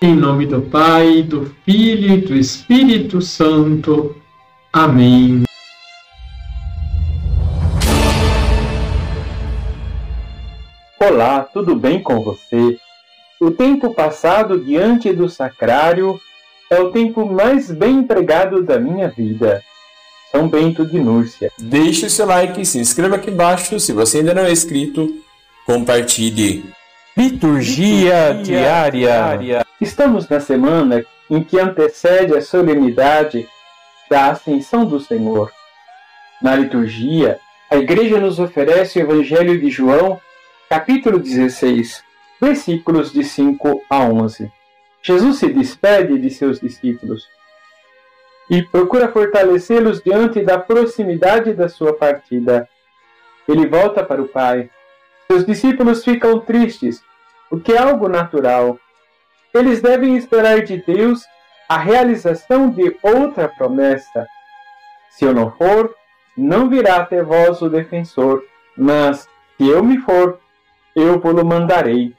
Em nome do Pai, do Filho e do Espírito Santo. Amém. Olá, tudo bem com você? O tempo passado diante do sacrário é o tempo mais bem empregado da minha vida. São Bento de Núrcia. Deixe o seu like, se inscreva aqui embaixo se você ainda não é inscrito, compartilhe. Liturgia, Liturgia diária. diária. Estamos na semana em que antecede a solenidade da Ascensão do Senhor. Na liturgia, a Igreja nos oferece o Evangelho de João, capítulo 16, versículos de 5 a 11. Jesus se despede de seus discípulos e procura fortalecê-los diante da proximidade da sua partida. Ele volta para o Pai. Seus discípulos ficam tristes, o que é algo natural. Eles devem esperar de Deus a realização de outra promessa. Se eu não for, não virá até vós o defensor, mas se eu me for, eu vou-lo mandarei.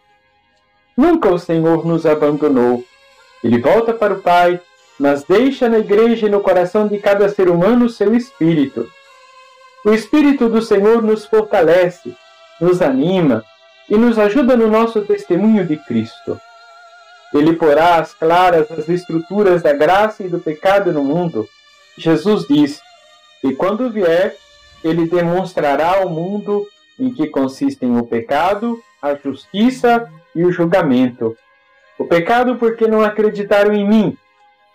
Nunca o Senhor nos abandonou. Ele volta para o Pai mas deixa na igreja e no coração de cada ser humano o seu espírito. O Espírito do Senhor nos fortalece, nos anima e nos ajuda no nosso testemunho de Cristo. Ele porá às claras as estruturas da graça e do pecado no mundo. Jesus diz: E quando vier, ele demonstrará ao mundo em que consistem o pecado, a justiça e o julgamento. O pecado porque não acreditaram em mim,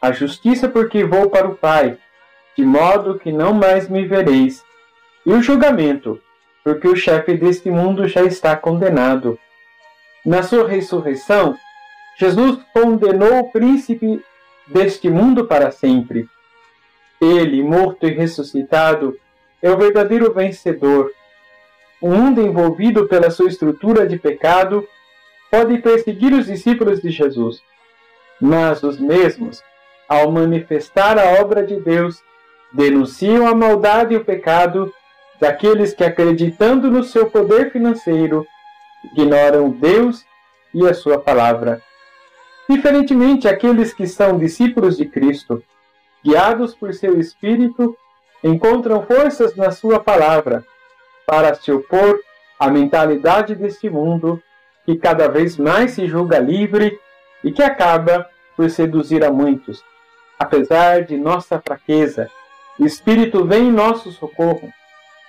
a justiça porque vou para o Pai, de modo que não mais me vereis, e o julgamento, porque o chefe deste mundo já está condenado. Na sua ressurreição, Jesus condenou o príncipe deste mundo para sempre. Ele, morto e ressuscitado, é o verdadeiro vencedor. O mundo envolvido pela sua estrutura de pecado pode perseguir os discípulos de Jesus, mas os mesmos ao manifestar a obra de Deus, denunciam a maldade e o pecado daqueles que, acreditando no seu poder financeiro, ignoram Deus e a sua palavra. Diferentemente, aqueles que são discípulos de Cristo, guiados por seu Espírito, encontram forças na sua palavra para se opor à mentalidade deste mundo que cada vez mais se julga livre e que acaba por seduzir a muitos. Apesar de nossa fraqueza, o Espírito vem em nosso socorro,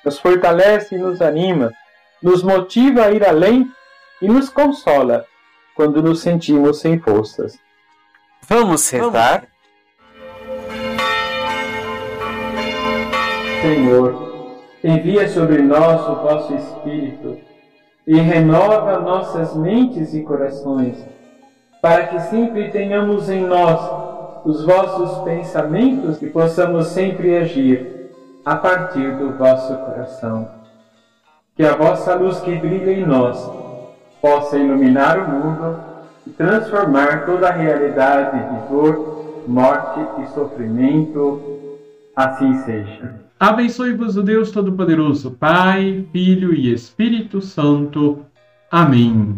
nos fortalece e nos anima, nos motiva a ir além e nos consola quando nos sentimos sem forças. Vamos rezar? Senhor, envia sobre nós o vosso Espírito e renova nossas mentes e corações, para que sempre tenhamos em nós os vossos pensamentos e possamos sempre agir a partir do vosso coração. Que a vossa luz que brilha em nós possa iluminar o mundo e transformar toda a realidade de dor, morte e sofrimento. Assim seja. Abençoe-vos o Deus Todo-Poderoso, Pai, Filho e Espírito Santo. Amém.